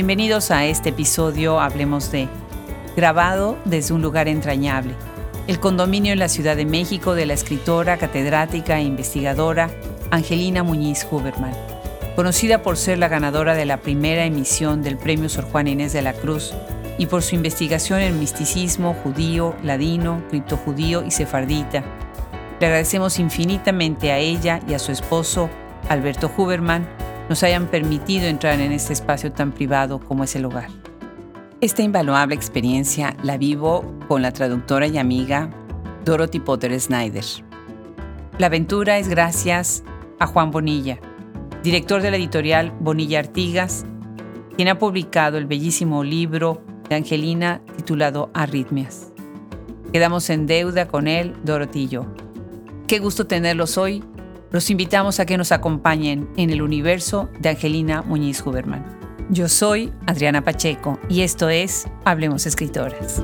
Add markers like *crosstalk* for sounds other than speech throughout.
Bienvenidos a este episodio Hablemos de, grabado desde un lugar entrañable, el condominio en la Ciudad de México de la escritora, catedrática e investigadora Angelina Muñiz Huberman, conocida por ser la ganadora de la primera emisión del Premio Sor Juan Inés de la Cruz y por su investigación en misticismo judío, ladino, criptojudío y sefardita. Le agradecemos infinitamente a ella y a su esposo, Alberto Huberman, nos hayan permitido entrar en este espacio tan privado como es el hogar. Esta invaluable experiencia la vivo con la traductora y amiga Dorothy Potter Snyder. La aventura es gracias a Juan Bonilla, director de la editorial Bonilla Artigas, quien ha publicado el bellísimo libro de Angelina titulado Arritmias. Quedamos en deuda con él, yo. Qué gusto tenerlos hoy los invitamos a que nos acompañen en el universo de Angelina Muñiz Huberman. Yo soy Adriana Pacheco y esto es Hablemos Escritoras.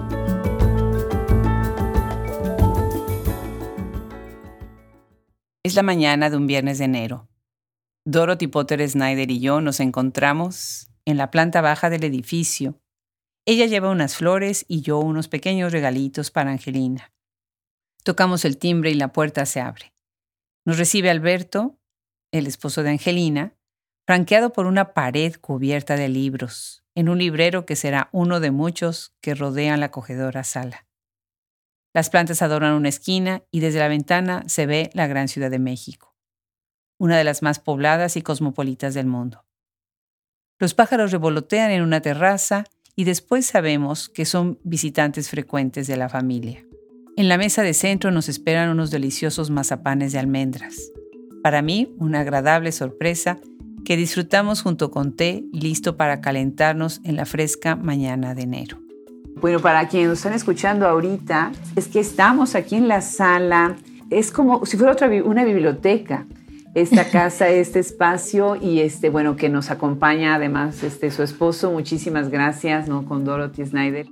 Es la mañana de un viernes de enero. Dorothy Potter Snyder y yo nos encontramos en la planta baja del edificio. Ella lleva unas flores y yo unos pequeños regalitos para Angelina. Tocamos el timbre y la puerta se abre. Nos recibe Alberto, el esposo de Angelina, franqueado por una pared cubierta de libros, en un librero que será uno de muchos que rodean la acogedora sala. Las plantas adornan una esquina y desde la ventana se ve la gran Ciudad de México, una de las más pobladas y cosmopolitas del mundo. Los pájaros revolotean en una terraza y después sabemos que son visitantes frecuentes de la familia. En la mesa de centro nos esperan unos deliciosos mazapanes de almendras. Para mí, una agradable sorpresa que disfrutamos junto con té listo para calentarnos en la fresca mañana de enero. Bueno, para quienes nos están escuchando ahorita, es que estamos aquí en la sala. Es como si fuera otra una biblioteca esta *laughs* casa, este espacio y este bueno que nos acompaña además este su esposo. Muchísimas gracias, ¿no? Con Dorothy Snyder.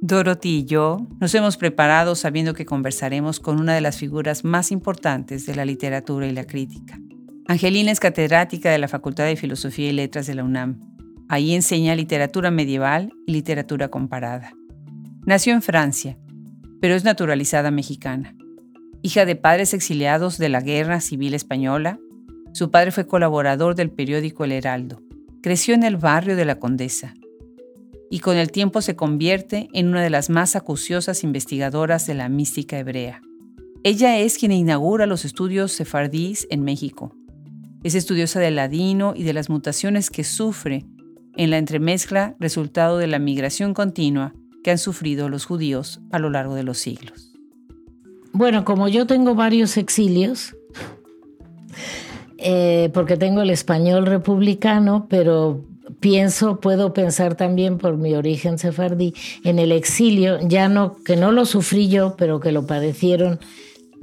Dorothy y yo nos hemos preparado sabiendo que conversaremos con una de las figuras más importantes de la literatura y la crítica. Angelina es catedrática de la Facultad de Filosofía y Letras de la UNAM. Ahí enseña literatura medieval y literatura comparada. Nació en Francia, pero es naturalizada mexicana. Hija de padres exiliados de la Guerra Civil Española, su padre fue colaborador del periódico El Heraldo. Creció en el barrio de la Condesa, y con el tiempo se convierte en una de las más acuciosas investigadoras de la mística hebrea. Ella es quien inaugura los estudios sefardíes en México. Es estudiosa del ladino y de las mutaciones que sufre en la entremezcla resultado de la migración continua que han sufrido los judíos a lo largo de los siglos. Bueno, como yo tengo varios exilios, eh, porque tengo el español republicano, pero pienso, puedo pensar también por mi origen sefardí, en el exilio, ya no, que no lo sufrí yo, pero que lo padecieron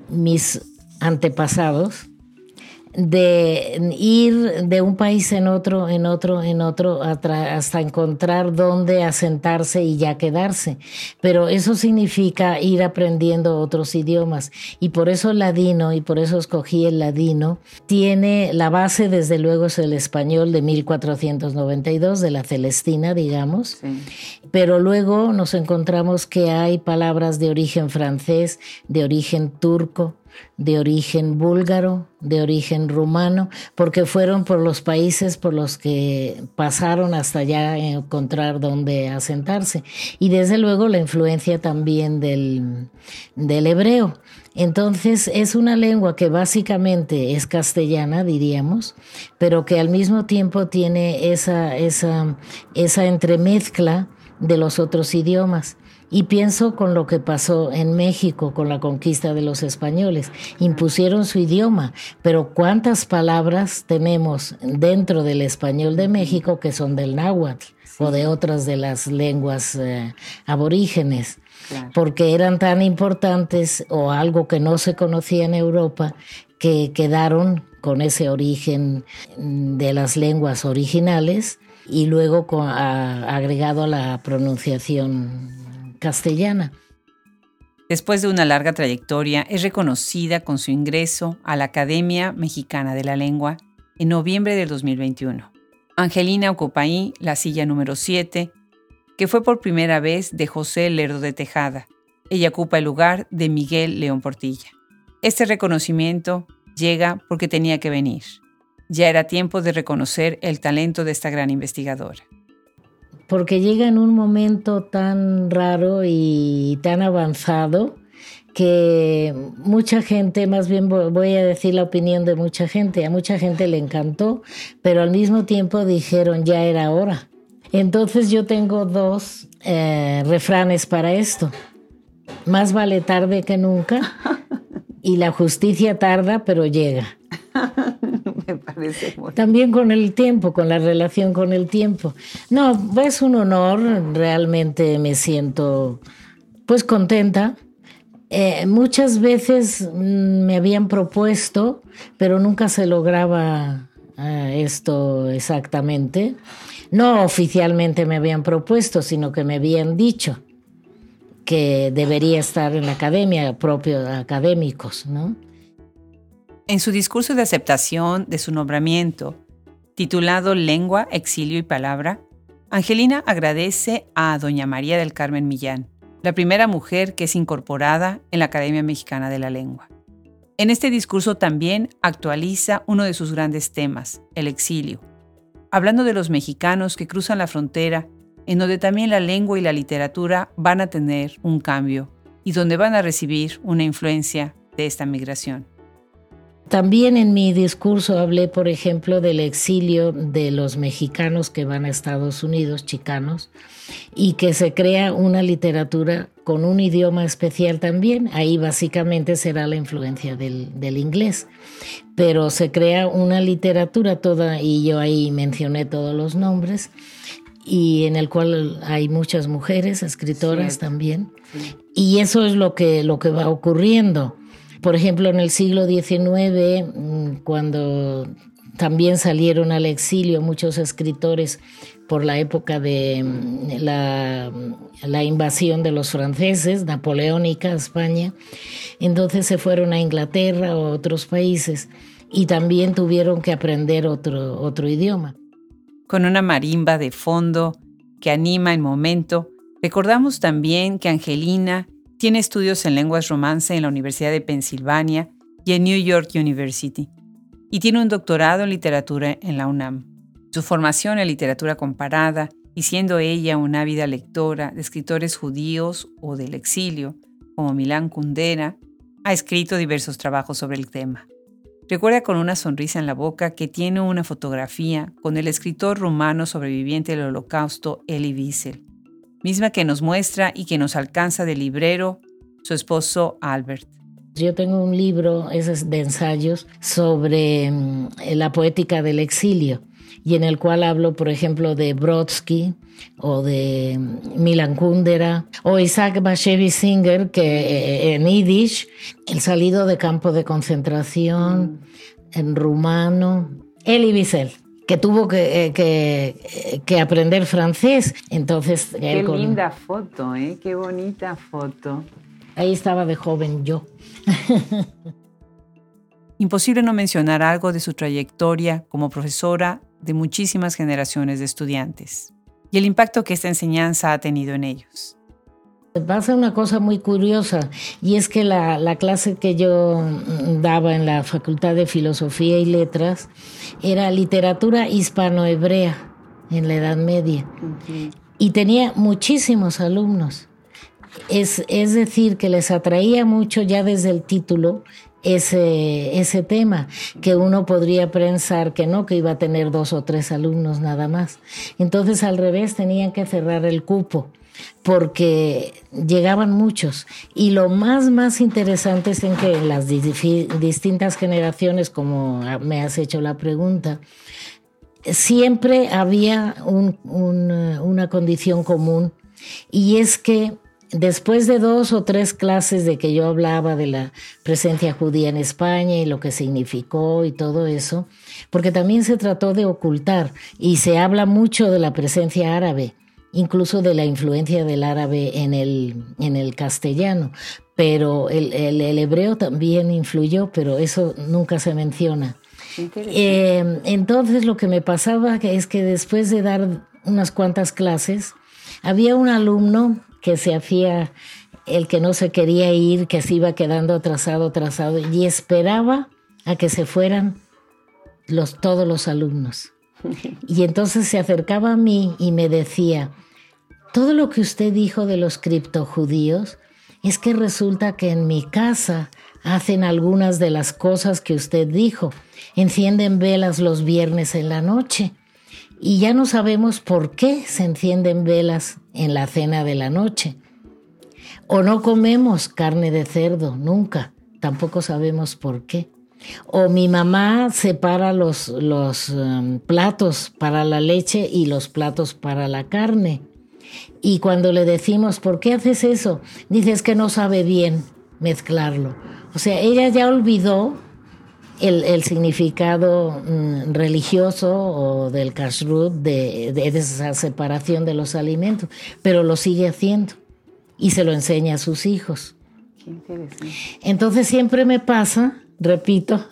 mis antepasados, de ir de un país en otro, en otro, en otro, hasta encontrar dónde asentarse y ya quedarse. Pero eso significa ir aprendiendo otros idiomas. Y por eso el ladino, y por eso escogí el ladino, tiene la base, desde luego, es el español de 1492, de la Celestina, digamos. Pero luego nos encontramos que hay palabras de origen francés, de origen turco, de origen búlgaro, de origen rumano, porque fueron por los países por los que pasaron hasta ya encontrar dónde asentarse. Y desde luego la influencia también del, del hebreo. Entonces es una lengua que básicamente es castellana, diríamos, pero que al mismo tiempo tiene esa, esa, esa entremezcla de los otros idiomas. Y pienso con lo que pasó en México con la conquista de los españoles. Impusieron su idioma, pero ¿cuántas palabras tenemos dentro del español de México que son del náhuatl o de otras de las lenguas eh, aborígenes? Porque eran tan importantes o algo que no se conocía en Europa que quedaron con ese origen de las lenguas originales y luego agregado a la pronunciación castellana. Después de una larga trayectoria, es reconocida con su ingreso a la Academia Mexicana de la Lengua en noviembre del 2021. Angelina ocupa ahí la silla número 7, que fue por primera vez de José Lerdo de Tejada. Ella ocupa el lugar de Miguel León Portilla. Este reconocimiento llega porque tenía que venir. Ya era tiempo de reconocer el talento de esta gran investigadora. Porque llega en un momento tan raro y tan avanzado que mucha gente, más bien voy a decir la opinión de mucha gente, a mucha gente le encantó, pero al mismo tiempo dijeron ya era hora. Entonces yo tengo dos eh, refranes para esto. Más vale tarde que nunca y la justicia tarda pero llega. *laughs* También con el tiempo, con la relación con el tiempo. No, es un honor, realmente me siento pues contenta. Eh, muchas veces mm, me habían propuesto, pero nunca se lograba eh, esto exactamente. No oficialmente me habían propuesto, sino que me habían dicho que debería estar en la academia, propio académicos, ¿no? En su discurso de aceptación de su nombramiento, titulado Lengua, Exilio y Palabra, Angelina agradece a doña María del Carmen Millán, la primera mujer que es incorporada en la Academia Mexicana de la Lengua. En este discurso también actualiza uno de sus grandes temas, el exilio, hablando de los mexicanos que cruzan la frontera, en donde también la lengua y la literatura van a tener un cambio y donde van a recibir una influencia de esta migración. También en mi discurso hablé, por ejemplo, del exilio de los mexicanos que van a Estados Unidos, chicanos, y que se crea una literatura con un idioma especial también. Ahí básicamente será la influencia del, del inglés. Pero se crea una literatura toda, y yo ahí mencioné todos los nombres, y en el cual hay muchas mujeres escritoras también. Y eso es lo que, lo que va ocurriendo por ejemplo, en el siglo XIX, mm, cuando también salieron al exilio muchos escritores por la época de mm, la, la, invasión de los franceses, napoleónica España. Entonces se fueron a Inglaterra o a otros países y también tuvieron que aprender otro, otro idioma. Con una marimba de fondo que anima el momento, recordamos también que Angelina tiene estudios en lenguas romance en la Universidad de Pensilvania y en New York University, y tiene un doctorado en literatura en la UNAM. Su formación en literatura comparada, y siendo ella una ávida lectora de escritores judíos o del exilio, como Milán Kundera, ha escrito diversos trabajos sobre el tema. Recuerda con una sonrisa en la boca que tiene una fotografía con el escritor rumano sobreviviente del holocausto Elie Wiesel, misma que nos muestra y que nos alcanza del librero su esposo Albert. Yo tengo un libro es de ensayos sobre mm, la poética del exilio y en el cual hablo, por ejemplo, de Brodsky o de mm, Milan Kundera o Isaac Bashevis Singer, que eh, en Yiddish, el salido de campo de concentración, mm. en rumano, Elie Wiesel que tuvo que, que, que, aprender francés. Entonces, Qué linda foto, ¿eh? Qué bonita foto. Ahí estaba de joven yo. *laughs* Imposible no mencionar algo de su trayectoria como profesora de muchísimas generaciones de estudiantes y el impacto que esta enseñanza ha tenido en ellos. Pasa una cosa muy curiosa y es que la, clase que yo daba en la Facultad de Filosofía y Letras era literatura hispano-hebrea en la Edad Media y tenía muchísimos alumnos. Es, es, decir, que les atraía mucho ya desde el título ese, ese tema, que uno podría pensar que no, que iba a tener dos o tres alumnos nada más. Entonces, al revés, tenían que cerrar el cupo porque llegaban muchos. Y lo más, más interesante es en que las distintas generaciones, como me has hecho la pregunta, siempre había una condición común y es que después de dos o tres clases de que yo hablaba de la presencia judía en España y lo que significó y todo eso, porque también se trató de ocultar y se habla mucho de la presencia árabe incluso de la influencia del árabe en el, en el castellano, pero el, el, hebreo también influyó, pero eso nunca se menciona. Eh, entonces lo que me pasaba es que después de dar unas cuantas clases, había un alumno que se hacía el que no se quería ir, que se iba quedando atrasado, atrasado, y esperaba a que se fueran los, todos los alumnos. *laughs* Y entonces se acercaba a mí y me decía, todo lo que usted dijo de los criptojudíos es que resulta que en mi casa hacen algunas de las cosas que usted dijo. Encienden velas los viernes en la noche. Y ya no sabemos por qué se encienden velas en la cena de la noche. O no comemos carne de cerdo, nunca. Tampoco sabemos por qué. O mi mamá separa los, los um, platos para la leche y los platos para la carne. Y cuando le decimos, ¿por qué haces eso? Dices que no sabe bien mezclarlo. O sea, ella ya olvidó el, significado mm, religioso o del kashrut, de, de esa separación de los alimentos, pero lo sigue haciendo y se lo enseña a sus hijos. Entonces siempre me pasa, repito,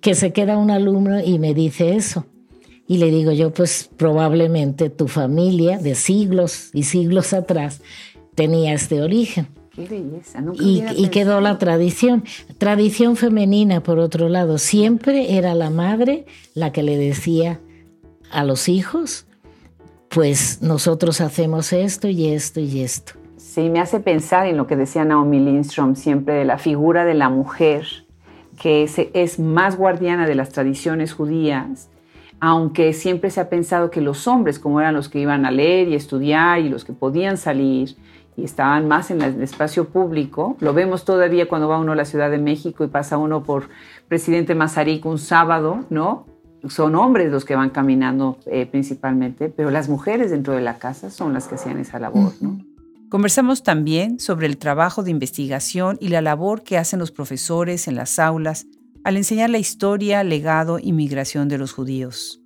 que se queda un alumno y me dice eso. Y le digo yo, pues probablemente tu familia de siglos y siglos atrás tenía este origen. y, y quedó la tradición. Tradición femenina, por otro lado, siempre era la madre la que le decía a los hijos, pues nosotros hacemos esto y esto y esto. Sí, me hace pensar en lo que decía Naomi Lindstrom siempre de la figura de la mujer, que es, es más guardiana de las tradiciones judías, aunque siempre se ha pensado que los hombres, como eran los que iban a leer y estudiar y los que podían salir y estaban más en el espacio público, lo vemos todavía cuando va uno a la Ciudad de México y pasa uno por Presidente Mazarik un sábado, ¿no? Son hombres los que van caminando eh, principalmente, pero las mujeres dentro de la casa son las que hacían esa labor, ¿no? Conversamos también sobre el trabajo de investigación y la labor que hacen los profesores en las aulas al enseñar la historia, legado y migración de los judíos.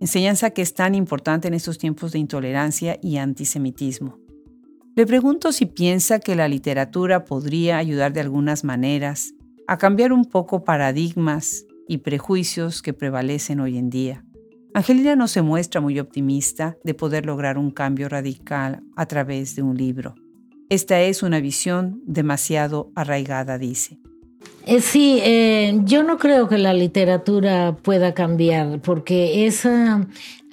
Enseñanza que es tan importante en estos tiempos de intolerancia y antisemitismo. Le pregunto si piensa que la literatura podría ayudar de algunas maneras a cambiar un poco paradigmas y prejuicios que prevalecen hoy en día. Angelina no se muestra muy optimista de poder lograr un cambio radical a través de un libro. Esta es una visión demasiado arraigada, dice. Eh, sí, eh, yo no creo que la literatura pueda cambiar, porque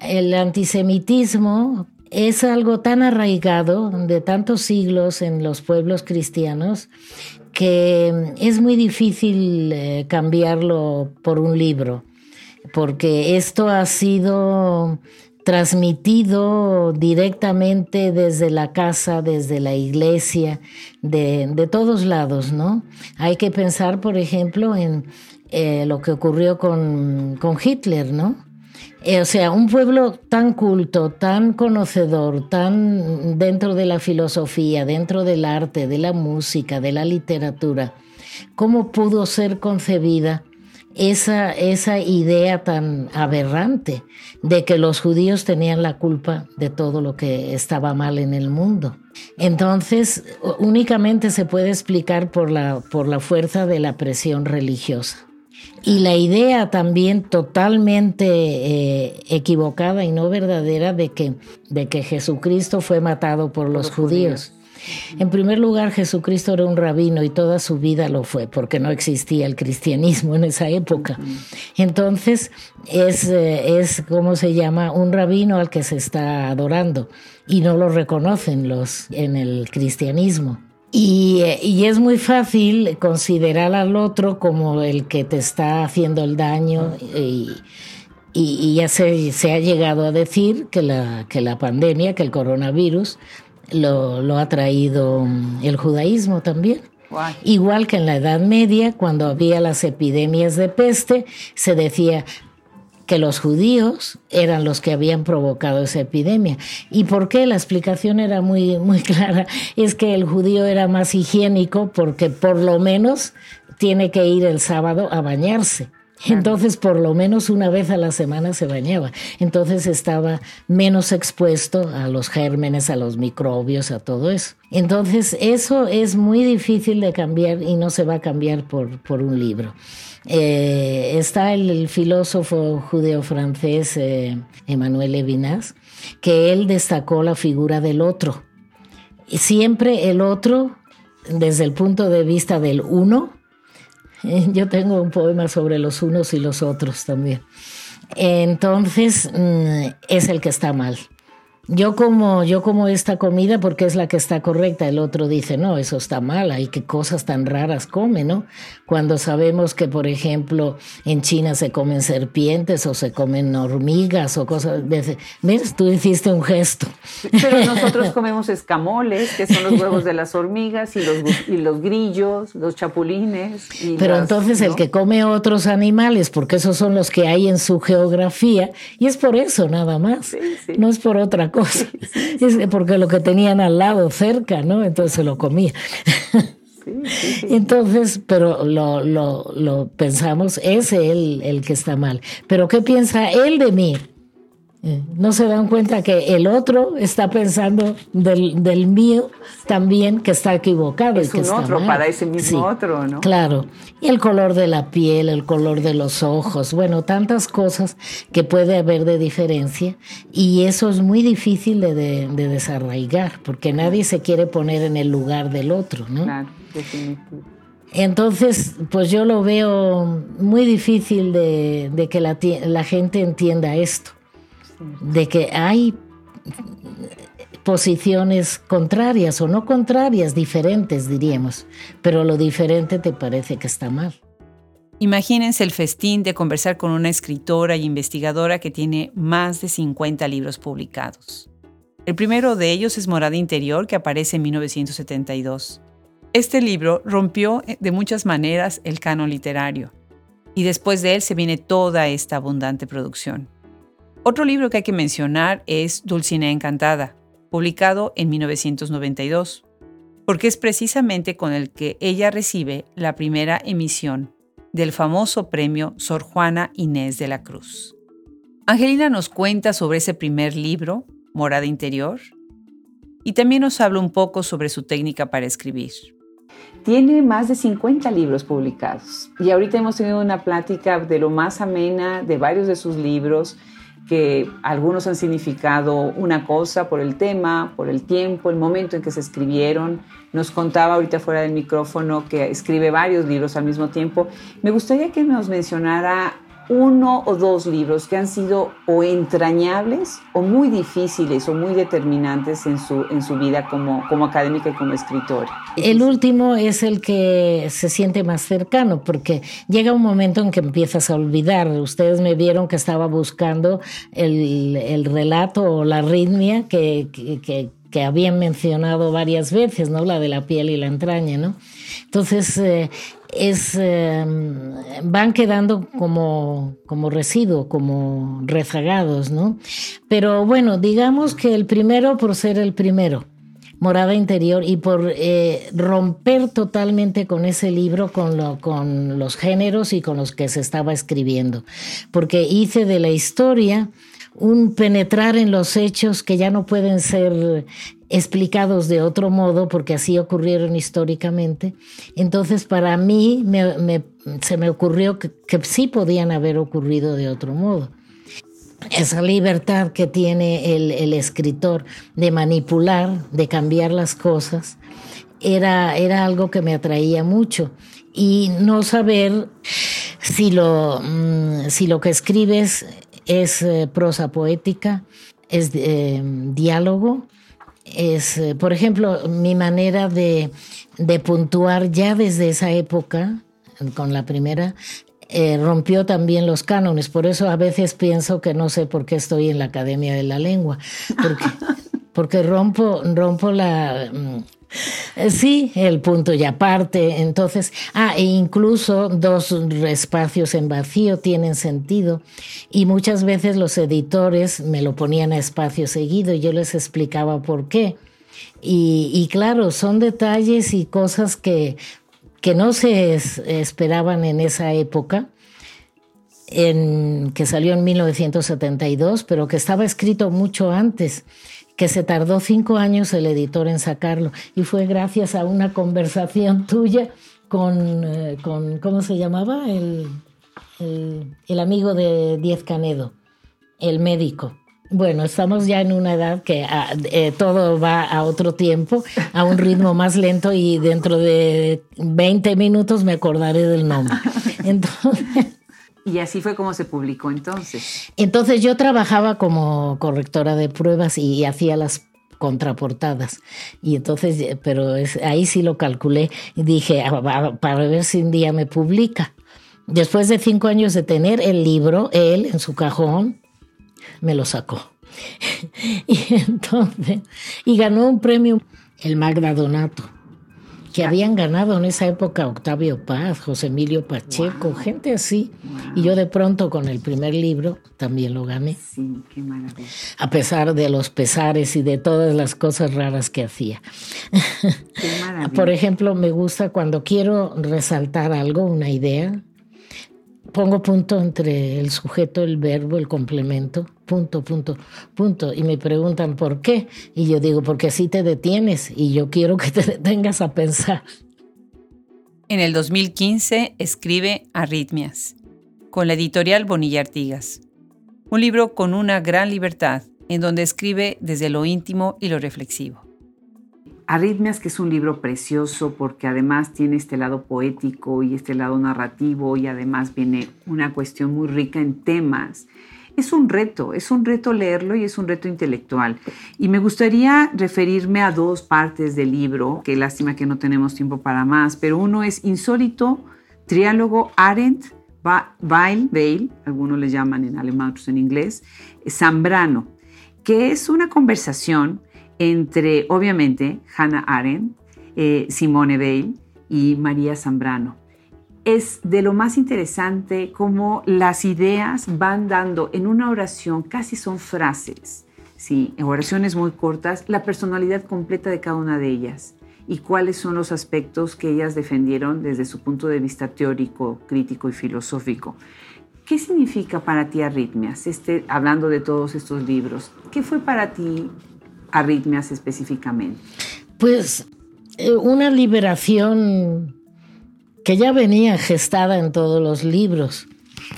el antisemitismo es algo tan arraigado de tantos siglos en los pueblos cristianos que es muy difícil eh, cambiarlo por un libro porque esto ha sido transmitido directamente desde la casa, desde la iglesia, de, todos lados, ¿no? Hay que pensar, por ejemplo, en eh, lo que ocurrió con, con Hitler, ¿no? Eh, o sea, un pueblo tan culto, tan conocedor, tan dentro de la filosofía, dentro del arte, de la música, de la literatura, ¿cómo pudo ser concebida esa, esa idea tan aberrante de que los judíos tenían la culpa de todo lo que estaba mal en el mundo. Entonces, únicamente se puede explicar por la, por la fuerza de la presión religiosa. Y la idea también totalmente eh, equivocada y no verdadera de que, de que Jesucristo fue matado por los, judíos. En primer lugar, Jesucristo era un rabino y toda su vida lo fue, porque no existía el cristianismo en esa época. Entonces, es, eh, es como se llama, un rabino al que se está adorando y no lo reconocen los en el cristianismo. Y, eh, y, es muy fácil considerar al otro como el que te está haciendo el daño y, y, ya se, se, ha llegado a decir que la, que la pandemia, que el coronavirus, lo, ha traído mm, el judaísmo también. Igual que en la Edad Media, cuando había las epidemias de peste, se decía que los judíos eran los que habían provocado esa epidemia. ¿Y por qué? La explicación era muy, muy *laughs* clara. Es que el judío era más higiénico porque por lo menos tiene que ir el sábado a bañarse. Entonces, por lo menos una vez a la semana se bañaba. Entonces estaba menos expuesto a los gérmenes, a los microbios, a todo eso. Entonces, eso es muy difícil de cambiar y no se va a cambiar por, por un libro. Eh, está el, filósofo judeo-francés eh, Emmanuel Levinas, que él destacó la figura del otro. Siempre el otro, desde el punto de vista del uno, *laughs* yo tengo un poema sobre los unos y los otros también. Entonces, mm, es el que está mal. Yo como, yo como esta comida porque es la que está correcta. El otro dice, no, eso está mal, hay qué cosas tan raras come, ¿no? Cuando sabemos que, por ejemplo, en China se comen serpientes o se comen hormigas o cosas. ¿Ves? Tú hiciste un gesto. Pero *laughs* nosotros comemos escamoles, que son los huevos de las hormigas y los, y los grillos, los chapulines. Pero entonces el que come otros animales, porque esos son los que hay en su geografía, y es por eso nada más, no es por otra cosa *laughs* es porque lo que tenían al lado, cerca, ¿no? Entonces se lo comía. *laughs* Entonces, pero lo, lo, lo pensamos, es él el que está mal. Pero ¿qué piensa él de mí? Eh, no se dan cuenta que el otro está pensando del, mío también que está equivocado. Es y un otro para ese mismo otro, ¿no? Claro. Y el color de la piel, el color de los ojos, bueno, tantas cosas que puede haber de diferencia y eso es muy difícil de, de, desarraigar porque nadie se quiere poner en el lugar del otro, ¿no? Claro, definitivo. Entonces, pues yo lo veo muy difícil de, de que la, la gente entienda esto de que hay posiciones contrarias o no contrarias, diferentes diríamos, pero lo diferente te parece que está mal. Imagínense el festín de conversar con una escritora y investigadora que tiene más de 50 libros publicados. El primero de ellos es Morada Interior, que aparece en 1972. Este libro rompió eh, de muchas maneras el canon literario, y después de él se viene toda esta abundante producción. Otro libro que hay que mencionar es Dulcinea Encantada, publicado en 1992, porque es precisamente con el que ella recibe la primera emisión del famoso premio Sor Juana Inés de la Cruz. Angelina nos cuenta sobre ese primer libro, Morada Interior, y también nos habla un poco sobre su técnica para escribir. Tiene más de 50 libros publicados y ahorita hemos tenido una plática de lo más amena de varios de sus libros que algunos han significado una cosa por el tema, por el tiempo, el momento en que se escribieron. Nos contaba ahorita fuera del micrófono que escribe varios libros al mismo tiempo. Me gustaría que nos mencionara uno o dos libros que han sido o entrañables o muy difíciles o muy determinantes en su, en su vida como, como académica y como escritora. El último es el que se siente más cercano porque llega un momento en que empiezas a olvidar. Ustedes me vieron que estaba buscando el, el relato o la arritmia que, que, que habían mencionado varias veces, ¿no? La de la piel y la entraña, ¿no? Entonces, eh, es, em, van quedando como, como residuo, como rezagados, ¿no? Pero bueno, digamos que el primero por ser el primero, Morada Interior, y por eh, romper totalmente con ese libro, con, lo, con los géneros y con los que se estaba escribiendo, porque hice de la historia un penetrar en los hechos que ya no pueden ser explicados de otro modo, porque así ocurrieron históricamente. Entonces, para mí se me ocurrió que, sí podían haber ocurrido de otro modo. Esa libertad que tiene el, escritor de manipular, de cambiar las cosas, era, era algo que me atraía mucho. Y no saber si lo, mm, si lo que escribes es eh, prosa poética, es eh, diálogo, es, eh, por ejemplo, mi manera de, puntuar ya desde esa época, con la primera, rompió también los cánones. Por eso a veces pienso que no sé por qué estoy en la Academia de la Lengua, porque, *laughs* porque rompo, rompo la, mm, *laughs* sí, el punto y aparte. Entonces, ah, e incluso dos espacios en vacío tienen sentido. Y muchas veces los editores me lo ponían a espacio seguido y yo les explicaba por qué. Y, claro, son detalles y cosas que, que no se esperaban en esa época en, que salió en 1972, pero que estaba escrito mucho antes que se tardó cinco años el editor en sacarlo y fue gracias a una conversación *laughs* tuya con, eh, con ¿cómo se llamaba? El, el, amigo de Diez Canedo, el médico. Bueno, estamos ya en una edad que ah, eh, todo va a otro tiempo, a un ritmo más lento y dentro de 20 minutos me acordaré del nombre. *laughs* Entonces, y así fue como se publicó entonces. Entonces yo trabajaba como correctora de pruebas y, hacía las contraportadas. Y entonces, pero ahí sí lo calculé y dije, ah, para ver si un día me publica. Después de cinco años de tener el libro, él en su cajón me lo sacó. *laughs* y entonces, y ganó un premio, el Magda Donato que habían ganado en esa época Octavio Paz, José Emilio Pacheco, gente así. Y yo de pronto con el primer libro también lo gané. Sí, qué maravilla. A pesar de los pesares y de todas las cosas raras que hacía. Qué *laughs* maravilla. Por ejemplo, me gusta cuando quiero resaltar algo, una idea, pongo punto entre el sujeto, el verbo, el complemento, punto, punto, punto. Y me preguntan por qué. Y yo digo, porque así te detienes y yo quiero que te *laughs* detengas a pensar. En el 2015 escribe Arritmias, con la editorial Bonilla Artigas. Un libro con una gran libertad, en donde escribe desde lo íntimo y lo reflexivo. Arritmias, que es un libro precioso porque además tiene este lado poético y este lado narrativo y además viene una cuestión muy rica en temas. Es un reto, es un reto leerlo y es un reto intelectual. Y me gustaría referirme a dos partes del libro, que lástima que no tenemos tiempo para más, pero uno es insólito, triálogo Arendt, Weil, Weil, algunos le llaman en alemán, otros en inglés, Zambrano, que es una conversación entre, obviamente, Hannah Arendt, eh, Simone Weil y María Zambrano. Es de lo más interesante cómo las ideas van dando en una oración, casi son frases, ¿sí? en oraciones muy cortas, la personalidad completa de cada una de ellas y cuáles son los aspectos que ellas defendieron desde su punto de vista teórico, crítico y filosófico. ¿Qué significa para ti arritmias? Este, hablando de todos estos libros, ¿qué fue para ti arritmias específicamente? Pues eh, una liberación que ya venía gestada en todos los libros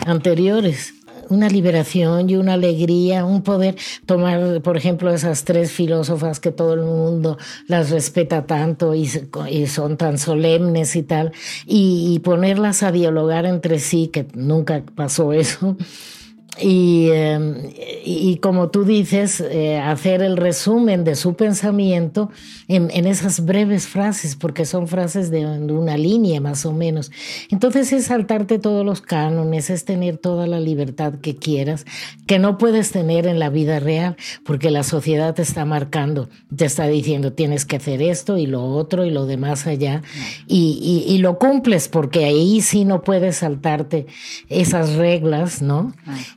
anteriores. Una liberación y una alegría, un poder tomar, por ejemplo, esas tres filósofas que todo el mundo las respeta tanto y, son tan solemnes y tal, y ponerlas a dialogar entre sí, que nunca pasó eso Em, y, como tú dices, eh, hacer el resumen de su pensamiento en, esas breves frases, porque son frases de, una línea más o menos. Entonces es saltarte todos los cánones, es tener toda la libertad que quieras, que no puedes tener en la vida real, porque la sociedad te está marcando, te está diciendo tienes que hacer esto y lo otro y lo demás allá, y, y lo cumples, porque ahí sí no puedes saltarte esas reglas, ¿no?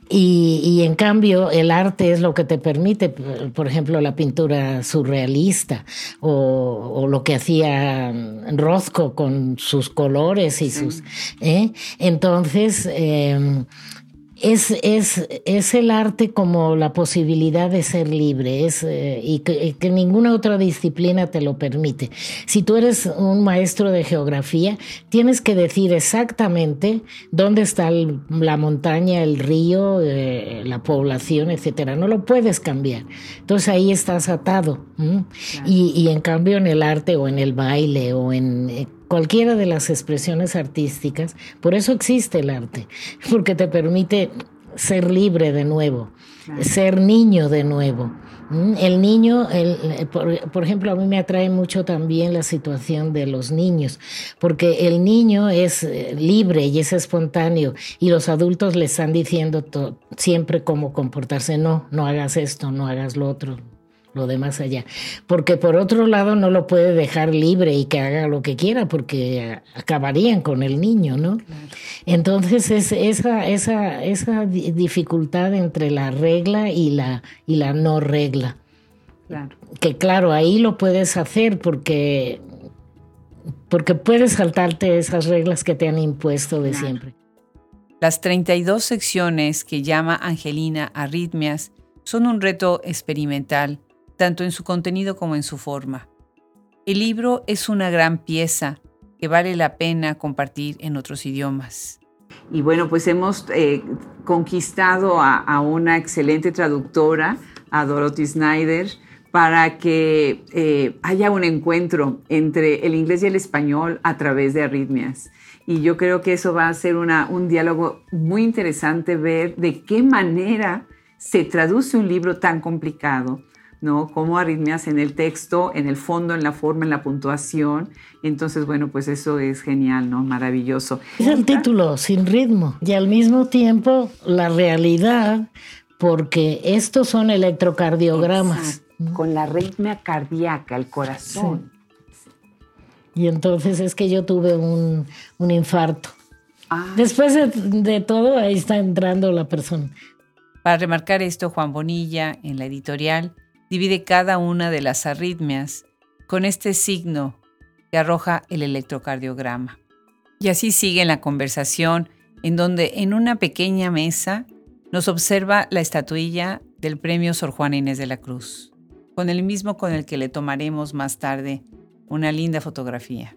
Y, en cambio el arte es lo que te permite, por ejemplo, la pintura surrealista o, lo que hacía Rothko con sus colores y sus... ¿eh? Entonces, em, es, es, es, el arte como la posibilidad de ser libre es, eh, y, que, ninguna otra disciplina te lo permite. Si tú eres un maestro de geografía, tienes que decir exactamente dónde está la montaña, el río, eh, la población, etcétera. No lo puedes cambiar. Entonces ahí estás atado. Y, y, en cambio en el arte o en el baile o en eh, cualquiera de las expresiones artísticas. Por eso existe el arte, porque te permite ser libre de nuevo, ser niño de nuevo. El niño, el, por, ejemplo, a mí me atrae mucho también la situación de los niños, porque el niño es eh, libre y es espontáneo y los adultos le están diciendo siempre cómo comportarse. No, no hagas esto, no hagas lo otro, lo demás allá. Porque por otro lado no lo puede dejar libre y que haga lo que quiera porque acabarían con el niño, ¿no? Entonces es esa, esa, esa dificultad entre la regla y la, y la no regla. Que claro, ahí lo puedes hacer porque, porque puedes saltarte esas reglas que te han impuesto de siempre. Las 32 secciones que llama Angelina arritmias son un reto experimental, tanto en su contenido como en su forma. El libro es una gran pieza que vale la pena compartir en otros idiomas. Y bueno, pues hemos eh, conquistado a, una excelente traductora, a Dorothy Snyder, para que eh, haya un encuentro entre el inglés y el español a través de arritmias. Y yo creo que eso va a ser un diálogo muy interesante, ver de qué manera se traduce un libro tan complicado ¿no? Como arritmias en el texto, en el fondo, en la forma, en la puntuación. Entonces, bueno, pues eso es genial, ¿no? Maravilloso. Es el título, sin ritmo. Y al mismo tiempo, la realidad, porque estos son electrocardiogramas. Con la arritmia cardíaca, el corazón. Y entonces es que yo tuve un, infarto. Ah. Después de, de todo, ahí está entrando la persona. Para remarcar esto, Juan Bonilla, en la editorial, divide cada una de las arritmias con este signo que arroja el electrocardiograma. Y así sigue la conversación en donde en una pequeña mesa nos observa la estatuilla del premio Sor Juana Inés de la Cruz, con el mismo con el que le tomaremos más tarde una linda fotografía.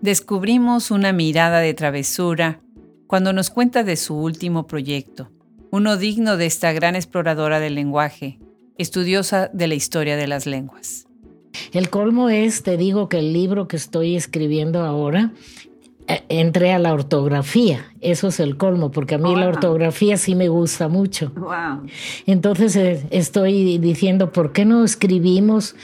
Descubrimos una mirada de travesura cuando nos cuenta de su último proyecto, uno digno de esta gran exploradora del lenguaje, estudiosa de la historia de las lenguas. El colmo es, te digo que el libro que estoy escribiendo ahora eh, entré a la ortografía. Eso es el colmo, porque a mí la ortografía sí me gusta mucho. Entonces eh, estoy diciendo, ¿por qué no escribimos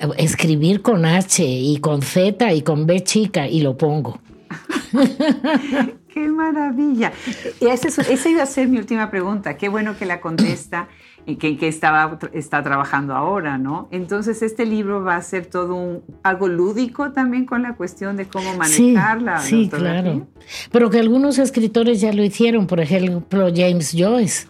eh, escribir con H y con Z y con B chica y lo pongo? *laughs* ¡Qué maravilla! esa iba a ser mi última pregunta. Qué bueno que la contesta en que, estaba, está trabajando ahora, ¿no? Entonces este libro va a ser todo un, algo lúdico también con la cuestión de cómo manejarla. Sí, sí claro. Pero que algunos escritores ya lo hicieron, por ejemplo James Joyce.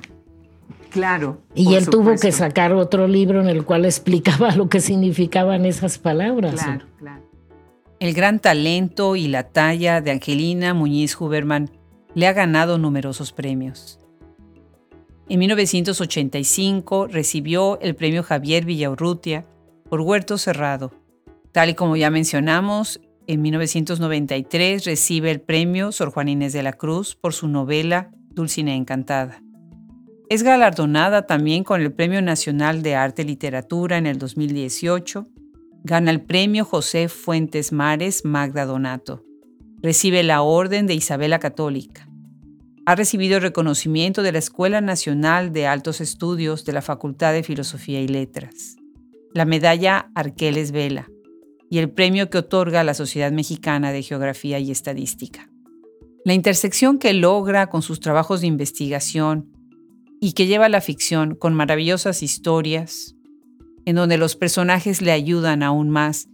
Claro. Y él tuvo que sacar otro libro en el cual *laughs* explicaba lo que significaban esas palabras. Claro, claro. El gran talento y la talla de Angelina Muñiz Huberman le ha ganado numerosos premios. En 1985 recibió el premio Javier Villaurrutia por Huerto Cerrado. Tal y como ya mencionamos, en 1993 recibe el premio Sor Juan Inés de la Cruz por su novela Dulcinea Encantada. Es galardonada también con el Premio Nacional de Arte y Literatura en el 2018. Gana el Premio José Fuentes Mares Magda Donato. Recibe la Orden de Isabela Católica. Ha recibido reconocimiento de la Escuela Nacional de Altos Estudios de la Facultad de Filosofía y Letras, la medalla Arqueles Vela y el premio que otorga la Sociedad Mexicana de Geografía y Estadística. La intersección que logra con sus trabajos de investigación y que lleva la ficción con maravillosas historias, en donde los personajes le ayudan aún más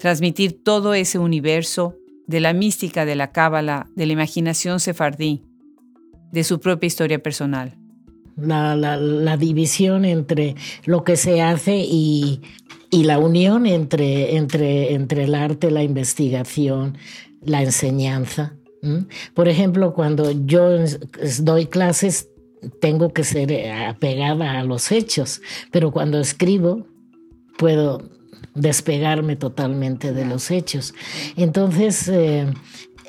transmitir todo ese universo de la mística de la cábala, de la imaginación sefardí, de su propia historia personal. La, división entre lo que se hace y, la unión entre, entre, entre, el arte, la investigación, la enseñanza. Por ejemplo, cuando yo doy clases, tengo que ser apegada a los hechos, pero cuando escribo, puedo despegarme totalmente de los hechos. Entonces, eh,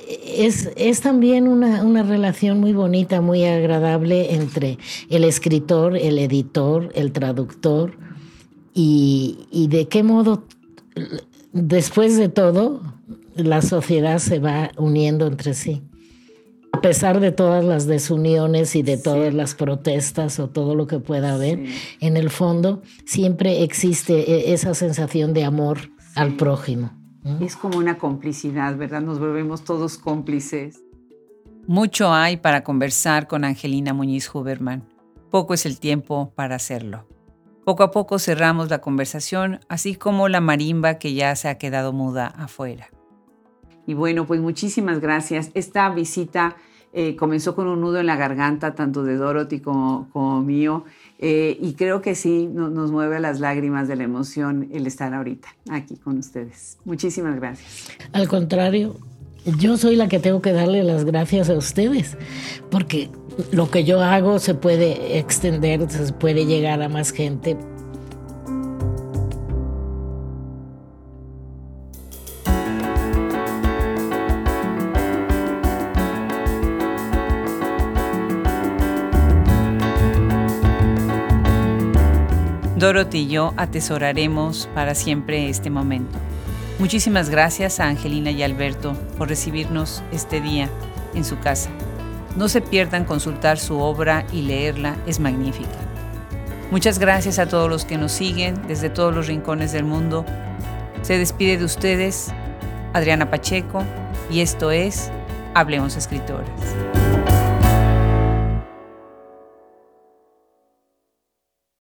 es, también una, relación muy bonita, muy agradable entre el escritor, el editor, el traductor y, de qué modo, después de todo, la sociedad se va uniendo entre sí. A pesar de todas las desuniones y de todas las protestas o todo lo que pueda haber, en el fondo siempre existe e, esa sensación de amor al prójimo. Es como una complicidad, ¿verdad? Nos volvemos todos cómplices. Mucho hay para conversar con Angelina Muñiz Huberman. Poco es el tiempo para hacerlo. Poco a poco cerramos la conversación, así como la marimba que ya se ha quedado muda afuera. Y bueno, pues muchísimas gracias. Esta visita eh, comenzó con un nudo en la garganta, tanto de Dorothy como, como mío. Eh, y creo que sí nos mueve las lágrimas de la emoción el estar ahorita aquí con ustedes. Muchísimas gracias. Al contrario, yo soy la que tengo que darle las gracias a ustedes, porque lo que yo hago se puede extender, se puede llegar a más gente. Dorothy y yo atesoraremos para siempre este momento. Muchísimas gracias a Angelina y Alberto por recibirnos este día en su casa. No se pierdan consultar su obra y leerla, es magnífica. Muchas gracias a todos los que nos siguen desde todos los rincones del mundo. Se despide de ustedes Adriana Pacheco y esto es Hablemos Escritores.